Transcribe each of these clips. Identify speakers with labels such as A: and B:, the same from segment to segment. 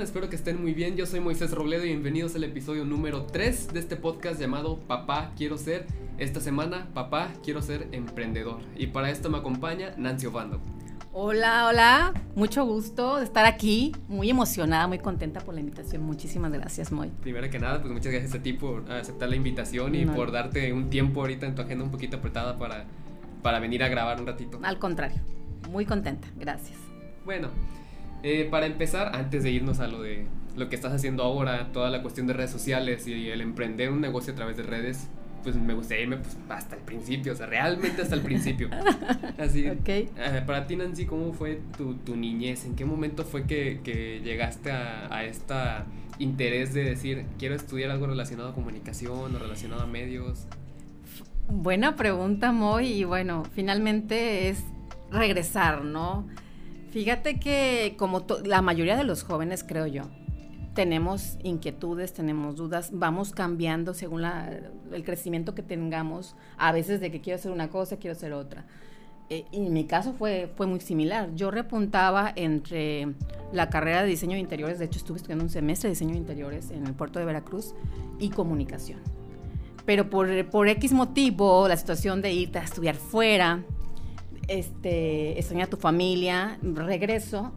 A: Espero que estén muy bien. Yo soy Moisés Robledo y bienvenidos al episodio número 3 de este podcast llamado Papá Quiero Ser. Esta semana, Papá Quiero Ser Emprendedor. Y para esto me acompaña Nancy Obando.
B: Hola, hola, mucho gusto de estar aquí, muy emocionada, muy contenta por la invitación. Muchísimas gracias, Moy.
A: Primero que nada, pues muchas gracias a ti por aceptar la invitación y por darte un tiempo ahorita en tu agenda un poquito apretada para, para venir a grabar un ratito.
B: Al contrario, muy contenta, gracias.
A: Bueno, eh, para empezar, antes de irnos a lo de lo que estás haciendo ahora, toda la cuestión de redes sociales y el emprender un negocio a través de redes, pues me gustaría irme pues, hasta el principio, o sea, realmente hasta el principio. Así.
B: Okay.
A: Para ti, Nancy, ¿cómo fue tu, tu, niñez? ¿En qué momento fue que, que llegaste a, a este interés de decir, quiero estudiar algo relacionado a comunicación o relacionado a medios?
B: Buena pregunta, Moy, y bueno, finalmente es regresar, ¿no? Fíjate que como la mayoría de los jóvenes, creo yo, tenemos inquietudes, tenemos dudas, vamos cambiando según el crecimiento que tengamos, a veces de que quiero hacer una cosa, quiero hacer otra. Eh, y en mi caso fue, fue muy similar. Yo repuntaba entre la carrera de diseño de interiores, de hecho estuve estudiando un semestre de diseño de interiores en el puerto de Veracruz, y comunicación. Pero por, por X motivo, la situación de irte a estudiar fuera, este, extraña a tu familia, regreso.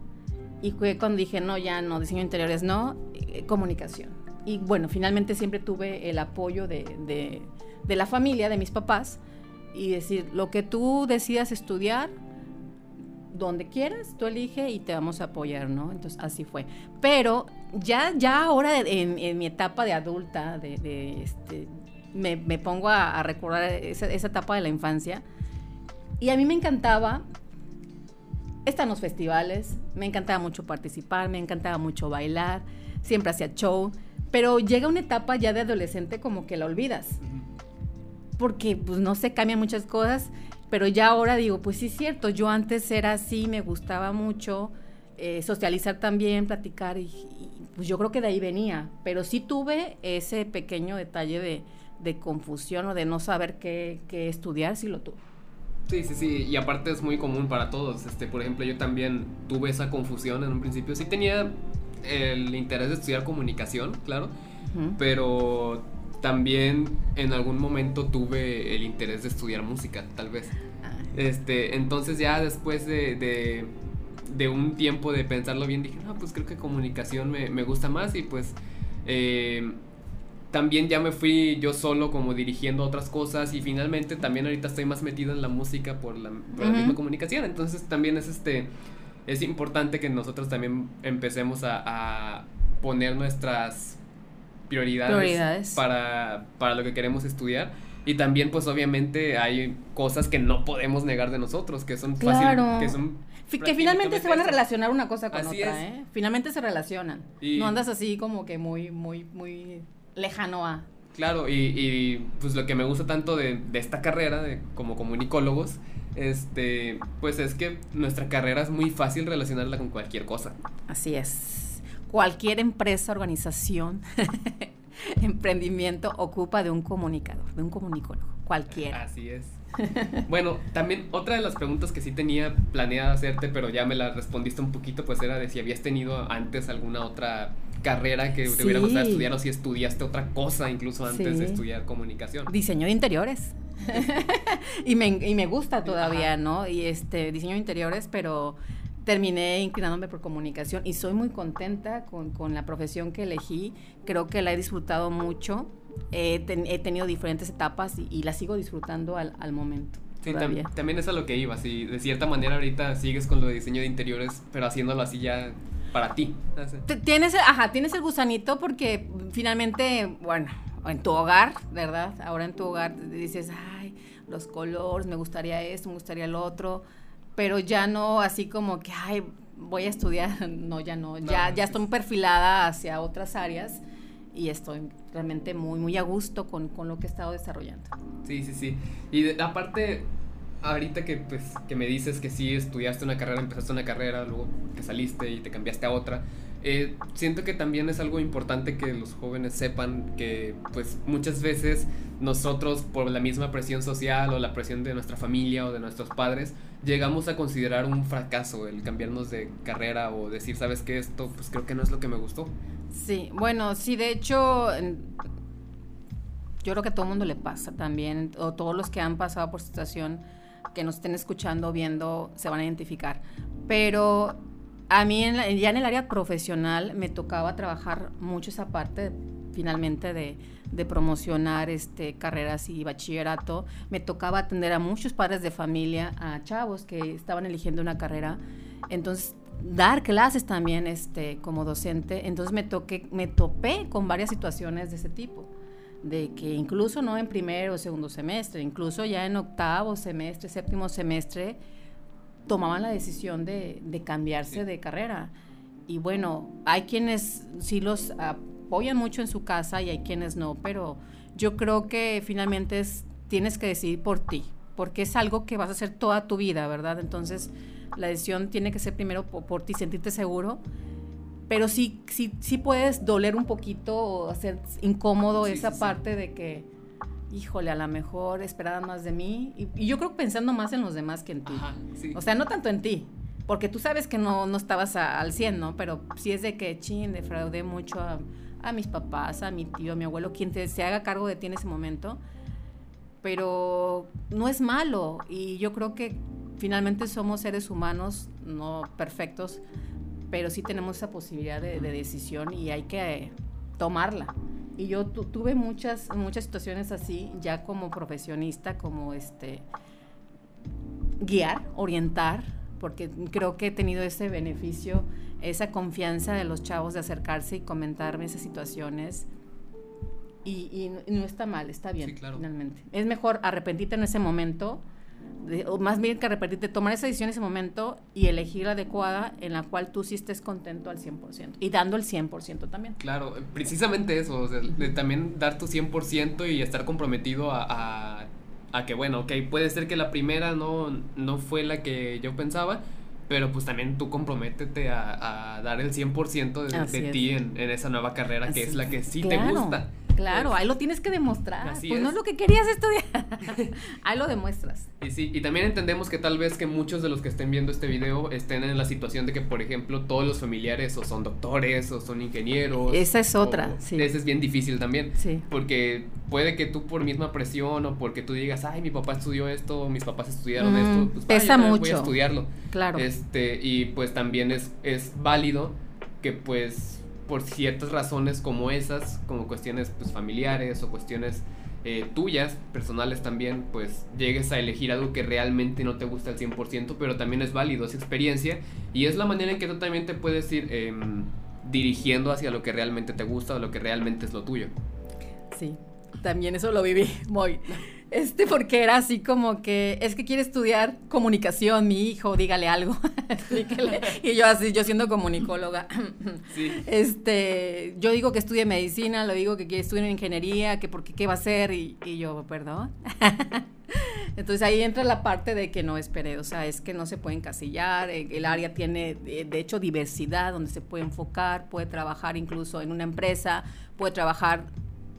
B: Y fue cuando dije, no, ya no, diseño de interiores no, eh, comunicación. Y bueno, finalmente siempre tuve el apoyo de, de, la familia, de mis papás, y decir, lo que tú decidas estudiar, donde quieras, tú elige y te vamos a apoyar, ¿no? Entonces así fue. Pero ya, ya ahora en, mi etapa de adulta, de, este, me, me, pongo a, recordar esa, esa, etapa de la infancia y a mí me encantaba estar en los festivales, me encantaba mucho participar, me encantaba mucho bailar, siempre hacía show, pero llega una etapa ya de adolescente como que la olvidas. Porque pues no se cambian muchas cosas, pero ya ahora digo, pues sí es cierto, yo antes era así, me gustaba mucho eh, socializar también, platicar, y, pues yo creo que de ahí venía, pero sí tuve ese pequeño detalle de, de confusión o de no saber qué, qué estudiar, sí lo tuve.
A: Sí, sí, sí, y aparte es muy común para todos. Este, por ejemplo, yo también tuve esa confusión en un principio. Sí tenía el interés de estudiar comunicación, claro, pero también en algún momento tuve el interés de estudiar música, tal vez. Ah. Este, entonces ya después de, de, un tiempo de pensarlo bien, dije, no, pues creo que comunicación me, me gusta más y pues eh, también ya me fui yo solo como dirigiendo otras cosas y finalmente también ahorita estoy más metido en la música por la, misma comunicación. Entonces también es este es importante que nosotros también empecemos a, poner nuestras prioridades, Para, para lo que queremos estudiar. Y también, pues obviamente hay cosas que no podemos negar de nosotros, que son
B: claro. que son que finalmente se van a relacionar una cosa con otra, ¿eh? Finalmente se relacionan. no andas así como que muy, muy, muy lejano a.
A: Claro, y, pues lo que me gusta tanto de, esta carrera, de, como comunicólogos, este, pues es que nuestra carrera es muy fácil relacionarla con cualquier cosa.
B: Así es. Cualquier empresa, organización, emprendimiento ocupa de un comunicador, de un comunicólogo, cualquiera.
A: Así es. Bueno, también otra de las preguntas que sí tenía planeada hacerte, pero ya me la respondiste un poquito, pues era de si habías tenido antes alguna otra carrera que te hubiera gustado estudiar o si estudiaste otra cosa incluso antes de estudiar comunicación.
B: Diseño de interiores. y, me, y, me, gusta todavía, ¿no? Y este, diseño de interiores, pero terminé inclinándome por comunicación y soy muy contenta con, con la profesión que elegí. Creo que la he disfrutado mucho. He, he tenido diferentes etapas y, la sigo disfrutando al, al momento.
A: Sí, también es a lo que iba. Si de cierta manera ahorita sigues con lo de diseño de interiores, pero haciéndolo así ya para ti.
B: Tienes, ajá, tienes el gusanito porque finalmente, bueno, en tu hogar, ¿verdad? Ahora en tu hogar dices, ay, los colores, me gustaría esto, me gustaría lo otro, pero ya no así como que, ay, voy a estudiar, no, ya no, ya, ya estoy perfilada hacia otras áreas y estoy realmente muy, muy a gusto con, con lo que he estado desarrollando.
A: Sí, sí, sí. Y aparte, ahorita que, pues, que me dices que sí estudiaste una carrera, empezaste una carrera, luego que saliste y te cambiaste a otra, Eh, siento que también es algo importante que los jóvenes sepan que pues muchas veces nosotros por la misma presión social o la presión de nuestra familia o de nuestros padres llegamos a considerar un fracaso el cambiarnos de carrera o decir, sabes que esto pues creo que no es lo que me gustó.
B: Sí, bueno, sí, de hecho yo creo que a todo el mundo le pasa también, o todos los que han pasado por situación que nos estén escuchando, viendo, se van a identificar. Pero a mí ya en el área profesional me tocaba trabajar mucho esa parte finalmente de, promocionar este, carreras y bachillerato. Me tocaba atender a muchos padres de familia, a chavos que estaban eligiendo una carrera. Entonces, dar clases también este, como docente. Entonces me, toqué, me topé con varias situaciones de ese tipo. De que incluso no en primero o segundo semestre, incluso ya en octavo semestre, séptimo semestre, tomaban la decisión de, cambiarse de carrera. Y bueno, hay quienes sí los apoyan mucho en su casa y hay quienes no, pero yo creo que finalmente es, tienes que decidir por ti, porque es algo que vas a hacer toda tu vida, ¿verdad? Entonces, la decisión tiene que ser primero por, ti, sentirte seguro, pero sí, sí, sí puedes doler un poquito o hacer incómodo esa parte de que híjole, a lo mejor esperaban más de mí. Y, yo creo pensando más en los demás que en ti. O sea, no tanto en ti, porque tú sabes que no, no estabas al 100, ¿no? Pero sí es de que, chin, defraudé mucho a, mis papás, a mi tío, a mi abuelo, quien te, se haga cargo de ti en ese momento. Pero no es malo y yo creo que finalmente somos seres humanos, no perfectos, pero sí tenemos esa posibilidad de, de decisión y hay que tomarla. Y yo tuve muchas, muchas situaciones así, ya como profesionista, como este, guiar, orientar, porque creo que he tenido ese beneficio, esa confianza de los chavos de acercarse y comentarme esas situaciones. Y, no está mal, está bien, finalmente. Es mejor arrepentirte en ese momento o más bien que repetirte, tomar esa decisión en ese momento y elegir la adecuada en la cual tú sí estés contento al 100% y dando el 100% también.
A: Claro, precisamente eso, de también dar tu 100% y estar comprometido a, a, que, bueno, ok, puede ser que la primera no, no fue la que yo pensaba, pero pues también tú comprométete a, a dar el 100% de, de ti en, en, esa nueva carrera que es la que sí te gusta.
B: Claro, ahí lo tienes que demostrar. pues no es lo que querías estudiar. ahí lo demuestras.
A: Y sí, y también entendemos que tal vez que muchos de los que estén viendo este video estén en la situación de que, por ejemplo, todos los familiares o son doctores o son ingenieros.
B: Esa es otra, sí.
A: Esa es bien difícil también. Sí. Porque puede que tú por misma presión o porque tú digas, ay, mi papá estudió esto, mis papás estudiaron mm, esto, pues
B: pesa mucho.
A: voy a estudiarlo.
B: Claro.
A: Este, y pues también es, es válido que pues por ciertas razones como esas, como cuestiones pues, familiares o cuestiones eh, tuyas, personales también, pues llegues a elegir algo que realmente no te gusta al 100%, pero también es válido, esa experiencia y es la manera en que tú también te puedes ir em, dirigiendo hacia lo que realmente te gusta o lo que realmente es lo tuyo.
B: Sí, también eso lo viví muy. Este, porque era así como que, es que quiere estudiar comunicación, mi hijo, dígale algo. y yo así, yo siendo comunicóloga. Este, yo digo que estudie medicina, lo digo que quiere estudiar ingeniería, que porque qué va a hacer, y, yo, perdón. Entonces ahí entra la parte de que no esperé, o sea, es que no se puede encasillar, eh, el área tiene de hecho diversidad donde se puede enfocar, puede trabajar incluso en una empresa, puede trabajar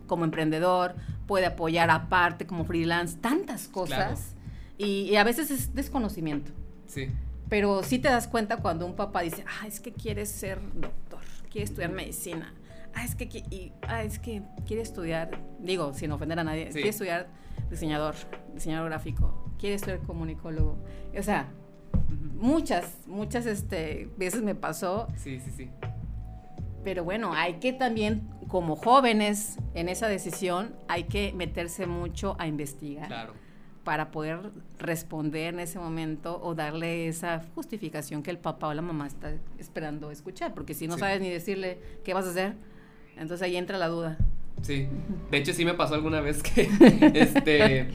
B: como emprendedor, puede apoyar aparte como freelance, tantas cosas. Y, a veces es desconocimiento.
A: Sí.
B: Pero sí te das cuenta cuando un papá dice, ah, es que quiere ser doctor, quiere estudiar medicina. Ah, es que, y, ah, es que quiere estudiar, digo, sin ofender a nadie, quiere estudiar diseñador, diseñador gráfico, quiere estudiar comunicólogo. O sea, muchas, muchas este, veces me pasó.
A: Sí, sí, sí.
B: Pero bueno, hay que también como jóvenes en esa decisión hay que meterse mucho a investigar. Para poder responder en ese momento o darle esa justificación que el papá o la mamá está esperando escuchar. Porque si no sabes ni decirle qué vas a hacer, entonces ahí entra la duda.
A: Sí, de hecho sí me pasó alguna vez que este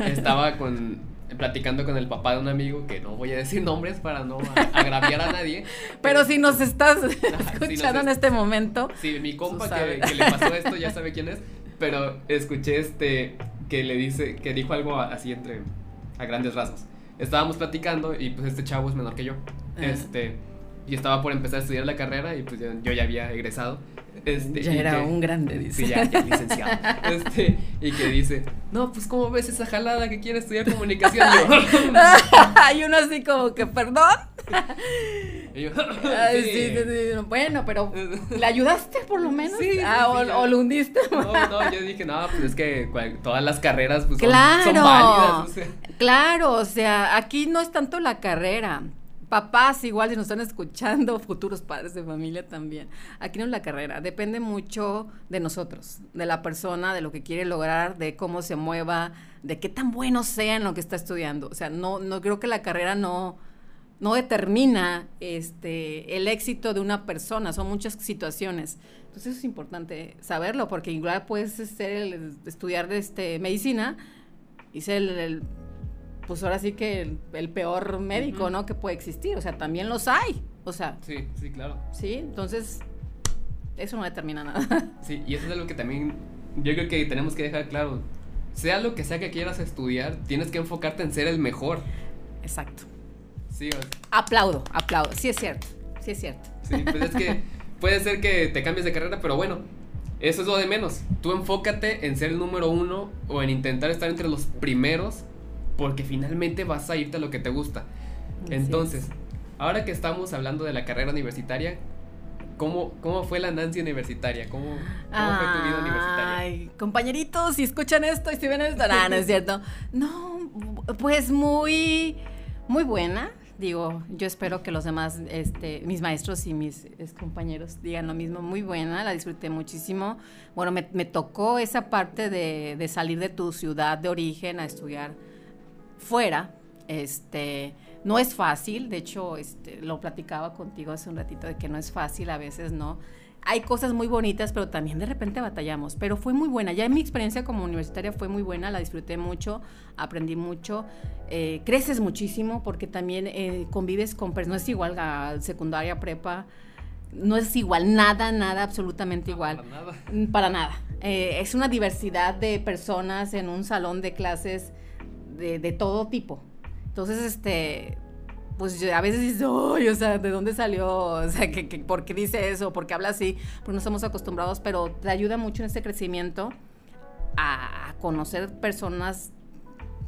A: estaba con platicando con el papá de un amigo, que no voy a decir nombres para no agraviar a nadie.
B: Pero, si nos estás escuchando en este momento.
A: Sí, mi compa que, le pasó esto ya sabe quién es, pero escuché este que le dice, que dijo algo así entre, a grandes rasgos. Estábamos platicando y pues este chavo es menor que yo. Este, y estaba por empezar a estudiar la carrera y pues yo, ya había egresado.
B: Este, ya era un grande, dice.
A: Sí, ya, ya licenciado. Este, y que dice, no, pues ¿cómo ves esa jalada que quiere estudiar comunicación?
B: y uno así como que, perdón. Y Bueno, pero ¿le ayudaste por lo menos? Sí, ah, o, lo hundiste.
A: No, no, yo dije, no, pues es que todas las carreras pues, son, válidas.
B: Claro, o sea, aquí no es tanto la carrera. Papás igual si nos están escuchando, futuros padres de familia también. Aquí no es la carrera, depende mucho de nosotros, de la persona, de lo que quiere lograr, de cómo se mueva, de qué tan bueno sea en lo que está estudiando. O sea, no, no creo que la carrera no, no determina este, el éxito de una persona, son muchas situaciones. Entonces eso es importante saberlo, porque igual puedes ser el, estudiar este, medicina y ser el, pues ahora sí que el, peor médico, ¿no? Que puede existir, o sea, también los hay, o sea.
A: Sí, sí, claro.
B: Sí, entonces eso no determina nada.
A: Sí, y eso es algo que también yo creo que tenemos que dejar claro. Sea lo que sea que quieras estudiar, tienes que enfocarte en ser el mejor.
B: Exacto.
A: Sí,
B: Aplaudo, aplaudo. Sí es cierto, sí es cierto.
A: Sí, pues es que puede ser que te cambies de carrera, pero bueno, eso es lo de menos. Tú enfócate en ser el número uno o en intentar estar entre los primeros, porque finalmente vas a irte a lo que te gusta. Entonces, ahora que estamos hablando de la carrera universitaria, ¿Cómo, ¿Cómo fue la Nancy universitaria? ¿Cómo, cómo fue tu vida universitaria? Ay,
B: compañeritos, si escuchan esto y si ven esto, no, no es cierto. No, pues muy, muy buena digo, yo espero que los demás, este, mis maestros y mis compañeros digan lo mismo, muy buena, la disfruté muchísimo. Bueno, me, tocó esa parte de, de, salir de tu ciudad de origen a estudiar fuera. Este, no es fácil, de hecho, este, lo platicaba contigo hace un ratito de que no es fácil, a veces no hay cosas muy bonitas, pero también de repente batallamos. Pero fue muy buena. Ya mi experiencia como universitaria fue muy buena, la disfruté mucho, aprendí mucho, eh, creces muchísimo porque también eh, convives con personas. No es igual a secundaria, prepa. No es igual, nada, nada, absolutamente igual.
A: Para nada.
B: Mm, para nada. Eh, es una diversidad de personas en un salón de clases de, de todo tipo. Entonces, este, pues a veces dices, ¡ay! O sea, ¿de dónde salió? O sea, ¿que, por qué dice eso? ¿Por qué habla así? Porque no estamos acostumbrados, pero te ayuda mucho en este crecimiento a conocer personas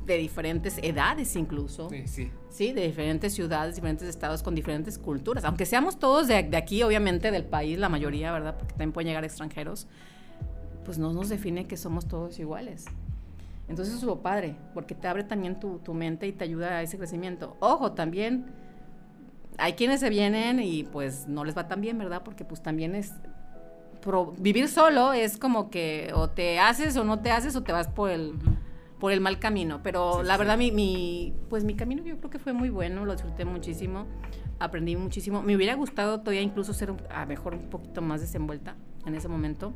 B: de diferentes edades incluso.
A: Sí, sí.
B: Sí, de diferentes ciudades, diferentes estados, con diferentes culturas. Aunque seamos todos de, de aquí, obviamente, del país, la mayoría, ¿verdad? Porque también pueden llegar extranjeros. Pues no nos define que somos todos iguales. Entonces eso es padre, porque te abre también tu, mente y te ayuda a ese crecimiento. Ojo, también hay quienes se vienen y pues no les va tan bien, ¿verdad? Porque pues también es... vivir solo es como que o te haces o no te haces o te vas por el, por el mal camino. Pero la verdad, Mi, mi, pues mi camino yo creo que fue muy bueno, lo disfruté muchísimo, aprendí muchísimo. Me hubiera gustado todavía incluso ser a mejor un poquito más desenvuelta en ese momento.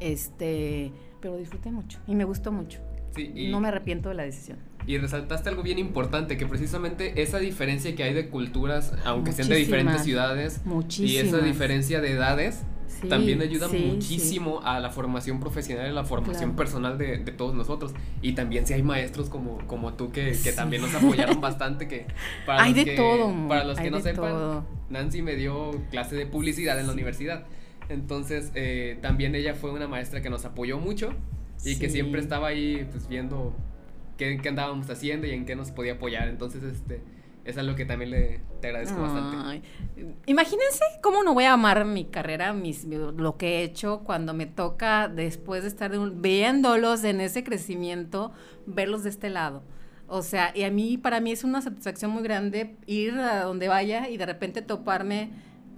B: Este pero disfruté mucho y me gustó mucho. y, no me arrepiento de la decisión.
A: Y resaltaste algo bien importante, que precisamente esa diferencia que hay de culturas, aunque sean de diferentes ciudades, y esa diferencia de edades, también ayuda muchísimo a la formación profesional y la formación personal de, todos nosotros. Y también si hay maestros como, como tú que, que también nos apoyaron bastante, que
B: para hay los de que, todo,
A: para los que no sepan, Nancy me dio clase de publicidad en la universidad. Entonces, eh, también ella fue una maestra que nos apoyó mucho y que siempre estaba ahí, pues, viendo qué, andábamos haciendo y en qué nos podía apoyar. Entonces, este, es algo que también le te agradezco bastante.
B: Imagínense cómo no voy a amar mi carrera, mis, lo que he hecho cuando me toca, después de estar viéndolos en ese crecimiento, verlos de este lado. O sea, y a mí, para mí es una satisfacción muy grande ir a donde vaya y de repente toparme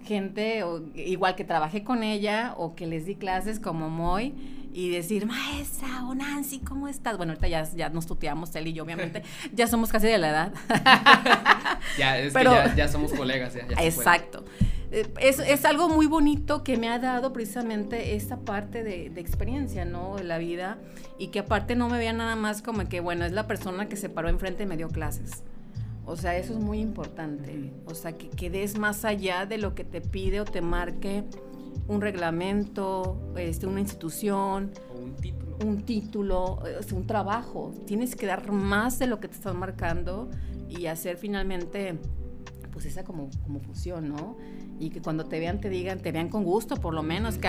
B: gente o, igual que trabajé con ella o que les di clases como Moy y decir, maestra o Nancy, ¿cómo estás? Bueno, ahorita ya, ya nos tuteamos él y yo, obviamente, ya somos casi de la edad.
A: ya, es Pero, que ya, somos colegas. Ya,
B: exacto. Eh, es, es, algo muy bonito que me ha dado precisamente esta parte de, de, experiencia, ¿no? De la vida y que aparte no me vea nada más como que, bueno, es la persona que se paró enfrente y me dio clases o sea, eso es muy importante. O sea, que, quedes más allá de lo que te pide o te marque un reglamento, este, una institución.
A: O un título.
B: Un título, un trabajo. Tienes que dar más de lo que te están marcando y hacer finalmente pues esa como, como fusión, ¿no? Y que cuando te vean te digan, te vean con gusto por lo menos. Que...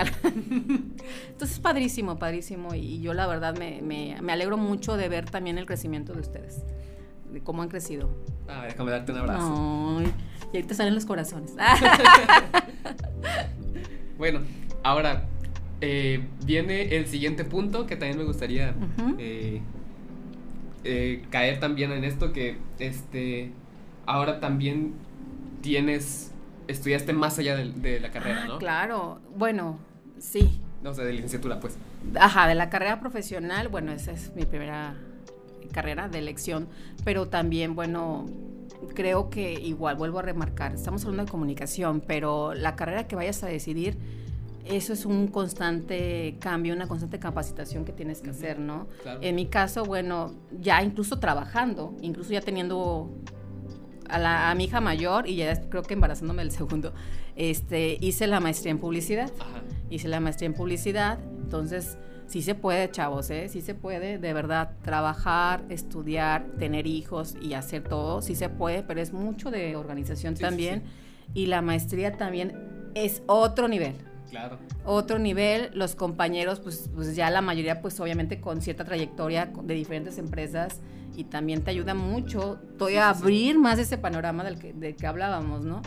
B: Entonces padrísimo, padrísimo y yo la verdad me, me, me alegro mucho de ver también el crecimiento de ustedes de cómo han crecido.
A: Ah, déjame darte un abrazo.
B: Y ahorita salen los corazones.
A: bueno, ahora eh, viene el siguiente punto que también me gustaría eh, eh, caer también en esto que este ahora también tienes estudiaste más allá de, la carrera,
B: ah,
A: ¿no?
B: Claro, bueno, sí.
A: O sea, de licenciatura, pues.
B: Ajá, de la carrera profesional, bueno, esa es mi primera carrera de elección, pero también, bueno, creo que igual, vuelvo a remarcar, estamos hablando de comunicación, pero la carrera que vayas a decidir, eso es un constante cambio, una constante capacitación que tienes que hacer, ¿no? En mi caso, bueno, ya incluso trabajando, incluso ya teniendo a, mi hija mayor y ya creo que embarazándome el segundo, este, hice la maestría en publicidad. Hice la maestría en publicidad, entonces sí se puede, chavos, ¿eh? Sí se puede, de verdad, trabajar, estudiar, tener hijos y hacer todo, sí se puede, pero es mucho de organización también. Y la maestría también es otro nivel.
A: Claro.
B: Otro nivel, los compañeros, pues, pues ya la mayoría, pues obviamente con cierta trayectoria de diferentes empresas y también te ayuda mucho todavía a abrir más ese panorama del que, del que hablábamos, ¿no?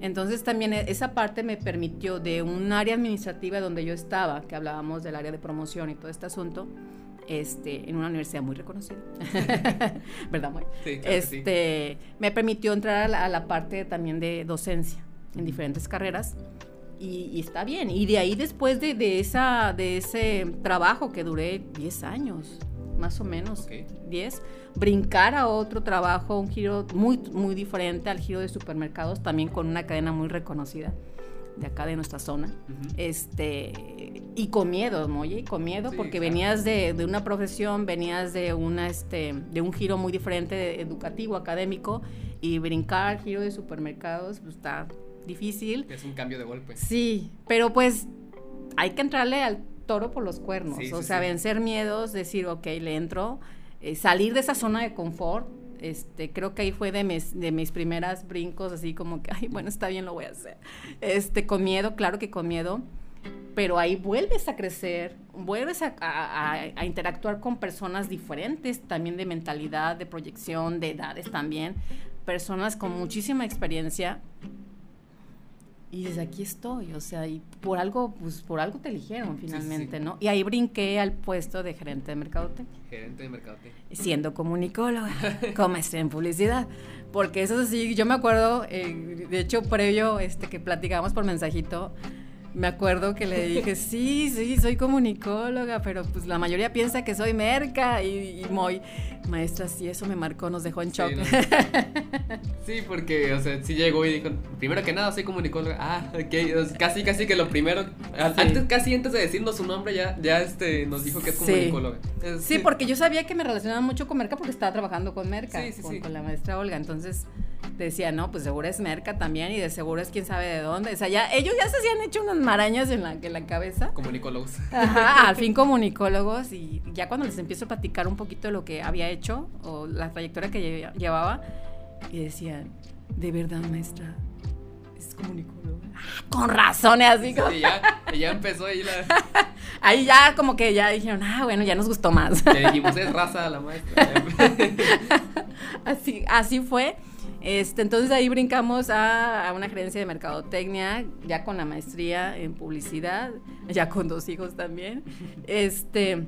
B: Entonces también e, esa parte me permitió de un área administrativa donde yo estaba, que hablábamos del área de promoción y todo este asunto, este, en una universidad muy reconocida, ¿verdad, Muy?
A: Sí,
B: este, Me permitió entrar a la, parte también de docencia en diferentes carreras y, está bien. Y de ahí después de, de, esa, de ese trabajo que duré 10 años, más o menos, 10, brincar a otro trabajo, un giro muy, muy diferente al giro de supermercados, también con una cadena muy reconocida de acá de nuestra zona, este, y con miedo, Moye, con miedo, porque venías de, de, una profesión, venías de, una, este, de un giro muy diferente educativo, académico, y brincar al giro de supermercados pues, está difícil.
A: Es un cambio de golpe.
B: Sí, pero pues hay que entrarle al toro por los cuernos, o sea, vencer miedos, decir, ok, le entro, eh, salir de esa zona de confort, este, creo que ahí fue de mis, de mis primeras brincos, así como que, ay, bueno, está bien, lo voy a hacer. Este, con miedo, claro que con miedo, pero ahí vuelves a crecer, vuelves a, a, interactuar con personas diferentes, también de mentalidad, de proyección, de edades también, personas con muchísima experiencia y desde aquí estoy, o sea, y por algo, pues por algo te eligieron finalmente, ¿no? Y ahí brinqué al puesto de gerente de mercadotecnia.
A: Gerente de mercadotecnia.
B: Siendo comunicóloga, como maestra en publicidad. Porque eso sí, yo me acuerdo, eh, de hecho, previo este, que platicamos por mensajito, me acuerdo que le dije, sí, sí, soy comunicóloga, pero pues la mayoría piensa que soy merca y, muy, maestra, sí, eso me marcó, nos dejó en shock.
A: Sí, porque, o sea, sí llegó y dijo, primero que nada, soy comunicóloga. Ah, ok, casi, casi que lo primero, antes, casi antes de decirnos su nombre, ya, ya este, nos dijo que es comunicóloga.
B: Sí. porque yo sabía que me relacionaba mucho con merca porque estaba trabajando con merca, con, con la maestra Olga, entonces decía, no, pues seguro es merca también y de seguro es quién sabe de dónde. O sea, ya ellos ya se habían hecho unas marañas en la, en la cabeza.
A: Comunicólogos.
B: Ajá, al fin comunicólogos y ya cuando les empiezo a platicar un poquito de lo que había hecho o la trayectoria que llevaba y decían, de verdad, maestra, es comunicólogo. Ah, con razones, así como.
A: Sí, ya, ya empezó ahí la.
B: ahí ya como que ya dijeron, ah, bueno, ya nos gustó más.
A: Ya dijimos, es raza la maestra.
B: así, así fue. Este, entonces ahí brincamos a, una gerencia de mercadotecnia, ya con la maestría en publicidad, ya con dos hijos también. Este,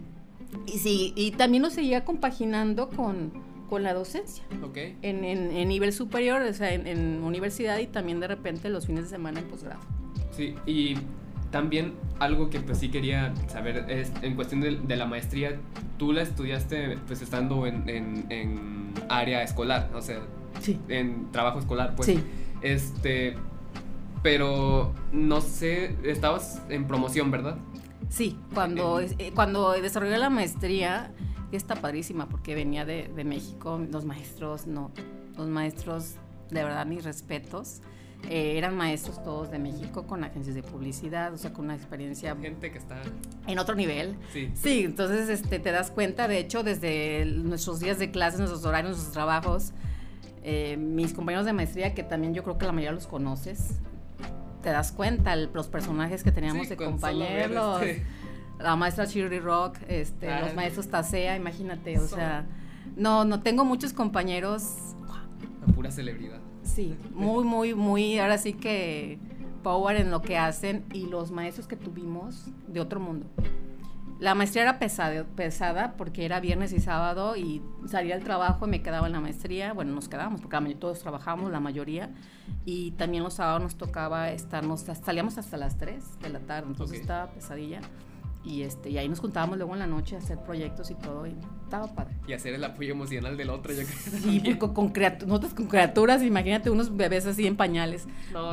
B: y sí, y también nos seguía compaginando con, con la docencia.
A: Okay.
B: En, en, nivel superior, o sea, en, universidad y también de repente los fines de semana en posgrado.
A: Sí, y también algo que pues sí quería saber es en cuestión de, la maestría, tú la estudiaste pues estando en, en área escolar, o sea, en trabajo escolar, pues.
B: Sí.
A: Este, pero no sé, estabas en promoción, ¿verdad?
B: Sí, cuando, eh, cuando desarrollé la maestría, está padrísima porque venía de, de, México, los maestros, no, los maestros, de verdad, mis respetos. Eh, eran maestros todos de México con agencias de publicidad, o sea, con una experiencia...
A: Gente que está...
B: En otro nivel.
A: Sí.
B: Sí, entonces este, te das cuenta, de hecho, desde nuestros días de clase, nuestros horarios, nuestros trabajos, Eh, mis compañeros de maestría, que también yo creo que la mayoría los conoces, te das cuenta, los personajes que teníamos de compañeros. Este la maestra Shirley Rock, este, los maestros Tasea, imagínate, o sea, no, no tengo muchos compañeros.
A: La pura celebridad.
B: Sí, muy, muy, muy, ahora sí que power en lo que hacen y los maestros que tuvimos de otro mundo. La maestría era pesada, pesada porque era viernes y sábado y salía al trabajo y me quedaba en la maestría. Bueno, nos quedábamos porque todos trabajamos, la mayoría. Y también los sábados nos tocaba estarnos, salíamos hasta las 3 de la tarde, entonces estaba pesadilla. Y, este, y ahí nos juntábamos luego en la noche a hacer proyectos y todo, y estaba padre.
A: Y hacer el apoyo emocional del otro, yo creo.
B: Sí, con, con, nosotros con criaturas, imagínate unos bebés así en pañales.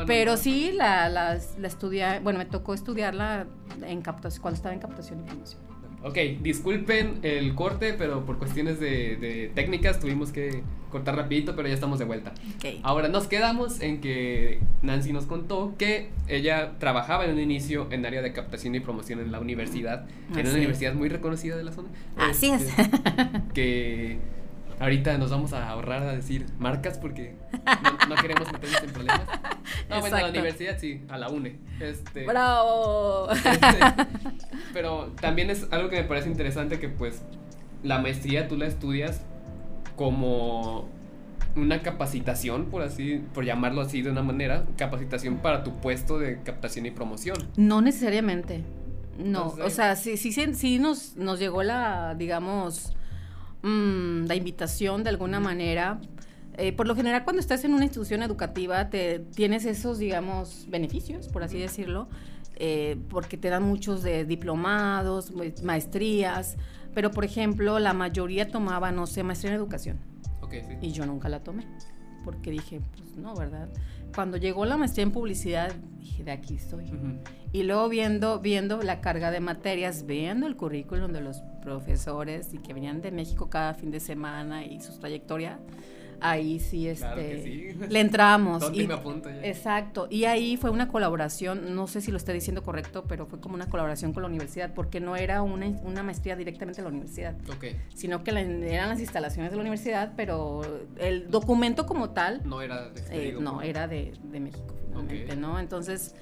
B: Pero sí, la, la, la estudié, bueno, me tocó estudiarla en captación, cuando estaba en captación y promoción.
A: Ok, disculpen el corte, pero por cuestiones de, técnicas tuvimos que cortar rapidito, pero ya estamos de vuelta.
B: Okay.
A: Ahora nos quedamos en que Nancy nos contó que ella trabajaba en un inicio en área de captación y promoción en la universidad, en una universidad muy reconocida de la zona.
B: Así es.
A: Este, que Ahorita nos vamos a ahorrar a decir marcas porque no, queremos meternos en problemas. No, bueno, a la universidad sí, a la UNE. Este,
B: ¡Bravo! Este,
A: pero también es algo que me parece interesante que pues la maestría tú la estudias como una capacitación, por así, por llamarlo así de una manera, capacitación para tu puesto de captación y promoción.
B: No necesariamente. No, o sea, sí, sí, sí nos, nos llegó la, digamos, Mm, la invitación de alguna manera. Eh, por lo general, cuando estás en una institución educativa, te tienes esos, digamos, beneficios, por así decirlo, eh, porque te dan muchos de diplomados, maestrías, pero por ejemplo, la mayoría tomaba, no sé, maestría en educación. Y yo nunca la tomé, porque dije, pues no, ¿verdad? Cuando llegó la maestría en publicidad, dije, de aquí estoy. Y luego viendo, viendo la carga de materias, viendo el currículum de los profesores y que venían de México cada fin de semana y sus trayectorias, ahí sí, este, le entramos.
A: y, me apunto
B: Exacto. Y ahí fue una colaboración, no sé si lo estoy diciendo correcto, pero fue como una colaboración con la universidad, porque no era una, una maestría directamente de la universidad, sino que eran las instalaciones de la universidad, pero el documento como tal...
A: No era de,
B: eh, No, era de, de México, finalmente, ¿no? Entonces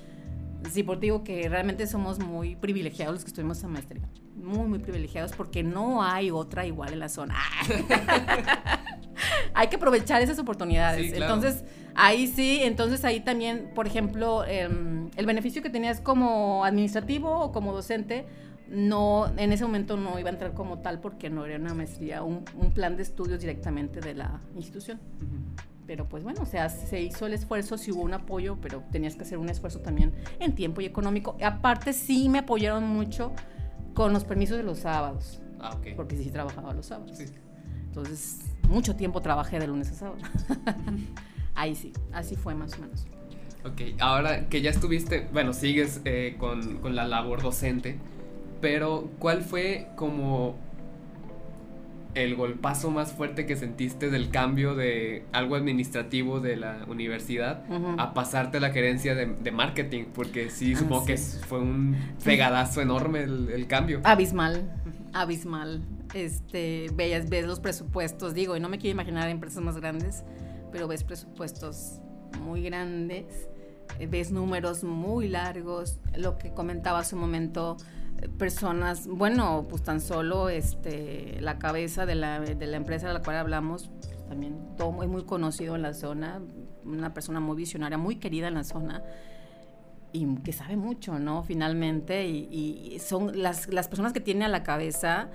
B: sí, por digo que realmente somos muy privilegiados los que estuvimos en maestría. Muy, muy privilegiados porque no hay otra igual en la zona. hay que aprovechar esas oportunidades. Entonces, ahí sí, entonces ahí también, por ejemplo, em, el beneficio que tenías como administrativo o como docente, no, en ese momento no iba a entrar como tal porque no era una maestría, un, plan de estudios directamente de la institución pero pues bueno, o sea, se hizo el esfuerzo, sí hubo un apoyo, pero tenías que hacer un esfuerzo también en tiempo y económico. Aparte sí me apoyaron mucho con los permisos de los sábados.
A: Ah, ok.
B: Porque sí trabajaba los sábados. Sí. Entonces, mucho tiempo trabajé de lunes a sábado. Ahí sí, así fue más o menos.
A: Ok, ahora que ya estuviste, bueno, sigues eh, con, con la labor docente, pero ¿cuál fue como el golpazo más fuerte que sentiste del cambio de algo administrativo de la universidad a pasarte la gerencia de, marketing? Porque sí, ah, supongo que fue un pegadazo enorme el, cambio.
B: Abismal, abismal. Este, ves, ves los presupuestos, digo, y no me quiero imaginar empresas más grandes, pero ves presupuestos muy grandes, ves números muy largos, lo que comentaba hace un momento personas, bueno, pues tan solo este, la cabeza de la, de la empresa de la cual hablamos, también todo es muy conocido en la zona, una persona muy visionaria, muy querida en la zona y que sabe mucho, ¿no? Finalmente, y, son las, las, personas que tiene a la cabeza,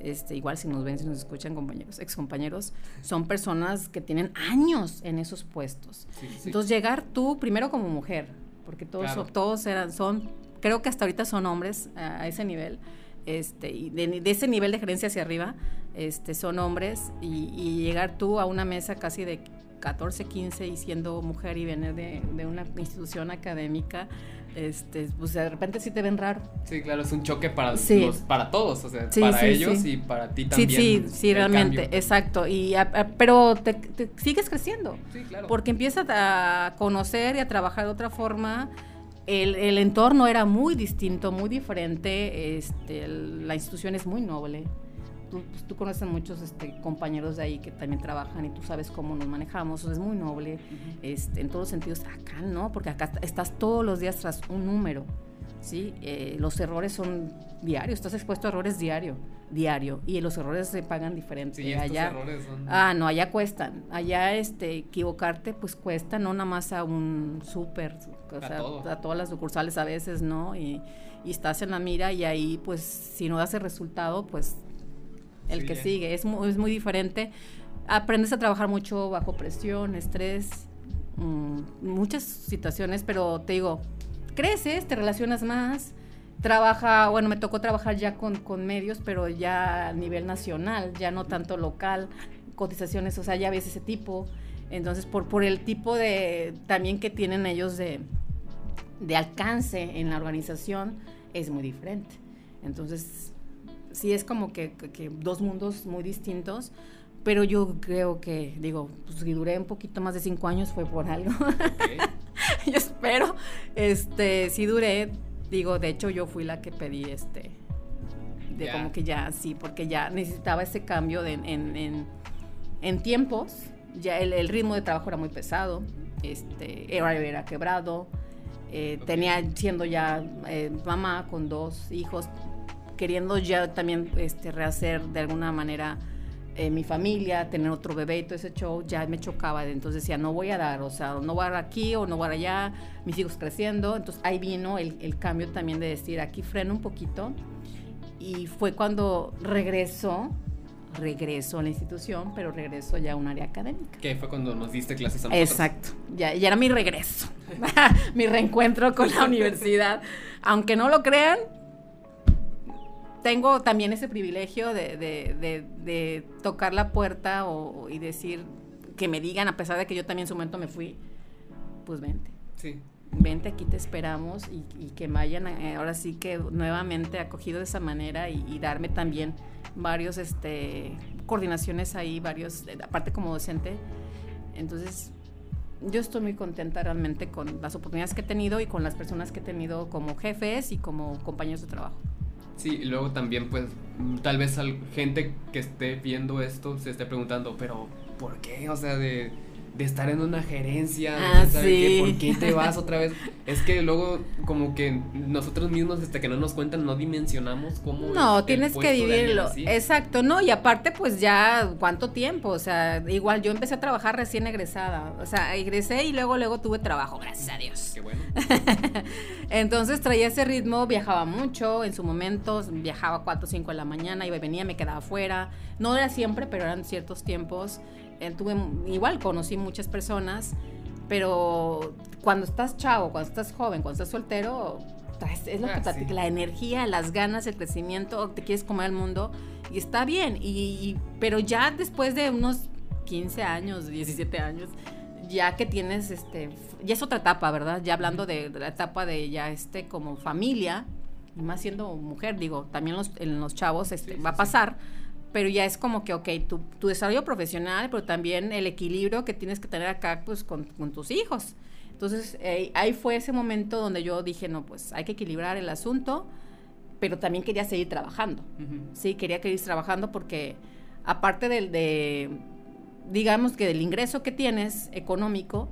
B: este, igual si nos ven, si nos escuchan compañeros, ex compañeros, son personas que tienen años en esos puestos. Entonces llegar tú primero como mujer, porque todos, todos eran, son creo que hasta ahorita son hombres a, ese nivel, este, y de, ese nivel de gerencia hacia arriba, este, son hombres, y, llegar tú a una mesa casi de 14, 15 y siendo mujer y venir de, una institución académica, este, pues de repente sí te ven raro.
A: Sí, claro, es un choque para, los, para todos, o sea, para ellos y para ti también.
B: Sí, sí, sí, realmente, exacto. Y pero te, sigues creciendo. Sí, claro. Porque empiezas a conocer y a trabajar de otra forma el, entorno era muy distinto, muy diferente. Este, la institución es muy noble, tú, pues, tú conoces muchos este, compañeros de ahí que también trabajan y tú sabes cómo nos manejamos, es muy noble, este, en todos los sentidos, acá no, porque acá estás todos los días tras un número, ¿sí? Eh, los errores son diarios, estás expuesto a errores diario, diario, y los errores se pagan diferente.
A: Sí,
B: allá,
A: errores son...
B: Ah, no, allá cuestan, allá este, equivocarte pues cuesta, no nada más a un súper, o sea, a, todas las sucursales a veces, ¿no? Y, y estás en la mira y ahí pues si no das el resultado pues el que sigue. Es muy, es muy diferente. Aprendes a trabajar mucho bajo presión, estrés, mm, muchas situaciones, pero te digo, creces, te relacionas más, trabaja, bueno, me tocó trabajar ya con, con medios, pero ya a nivel nacional, ya no tanto local, cotizaciones, o sea, ya ves ese tipo. Entonces, por, por el tipo de, también que tienen ellos de, de alcance en la organización, es muy diferente. Entonces, sí es como que, dos mundos muy distintos, pero yo creo que, digo, pues si duré un poquito más de cinco años fue por algo. yo espero, este, sí duré, digo, de hecho yo fui la que pedí este, de como que ya, sí, porque ya necesitaba ese cambio de, en, en, tiempos, ya el, ritmo de trabajo era muy pesado, este, era, era quebrado, eh, tenía siendo ya eh, mamá con dos hijos, queriendo ya también este, rehacer de alguna manera eh, mi familia, tener otro bebé y todo ese show, ya me chocaba. Entonces decía, no voy a dar, o sea, no voy a dar aquí o no voy a allá, mis hijos creciendo. Entonces ahí vino el, el cambio también de decir, aquí freno un poquito. Y fue cuando regresó regreso a la institución, pero regreso ya a un área académica.
A: Que fue cuando nos diste clases a nosotros.
B: Exacto, ya, ya era mi regreso, mi reencuentro con la universidad. Aunque no lo crean, tengo también ese privilegio de, tocar la puerta y decir que me digan, a pesar de que yo también en su momento me fui, pues vente.
A: Sí.
B: Vente, aquí te esperamos y, que me hayan eh, ahora sí que nuevamente acogido de esa manera y, darme también varios, este, coordinaciones ahí, varios, aparte como docente. Entonces, yo estoy muy contenta realmente con las oportunidades que he tenido y con las personas que he tenido como jefes y como compañeros de trabajo.
A: Sí, y luego también pues tal vez gente que esté viendo esto se esté preguntando, pero ¿por qué? O sea, de de estar en una gerencia,
B: ah,
A: ¿por qué te vas otra vez? Es que luego como que nosotros mismos hasta que no nos cuentan no dimensionamos cómo
B: No, tienes que vivirlo. Exacto, no, y aparte pues ya cuánto tiempo, o sea, igual yo empecé a trabajar recién egresada, o sea, egresé y luego luego tuve trabajo, gracias a Dios.
A: Qué bueno.
B: Entonces traía ese ritmo, viajaba mucho, en su momento viajaba 4 o 5 de la mañana, iba y venía, me quedaba afuera. No era siempre, pero eran ciertos tiempos tuve, igual conocí muchas personas, pero cuando estás chavo, cuando estás joven, cuando estás soltero, es lo que ah, la energía, las ganas, el crecimiento, te quieres comer el mundo y está bien, y, pero ya después de unos 15 años, 17 años, ya que tienes, este, ya es otra etapa, ¿verdad? Ya hablando de, la etapa de ya este como familia, y más siendo mujer, digo, también los, en los chavos este, va a pasar pero ya es como que, ok, tu, tu, desarrollo profesional, pero también el equilibrio que tienes que tener acá, pues, con, con tus hijos. Entonces, eh, ahí fue ese momento donde yo dije, no, pues, hay que equilibrar el asunto, pero también quería seguir trabajando, ¿sí? Quería seguir trabajando porque, aparte del, de, digamos que del ingreso que tienes económico,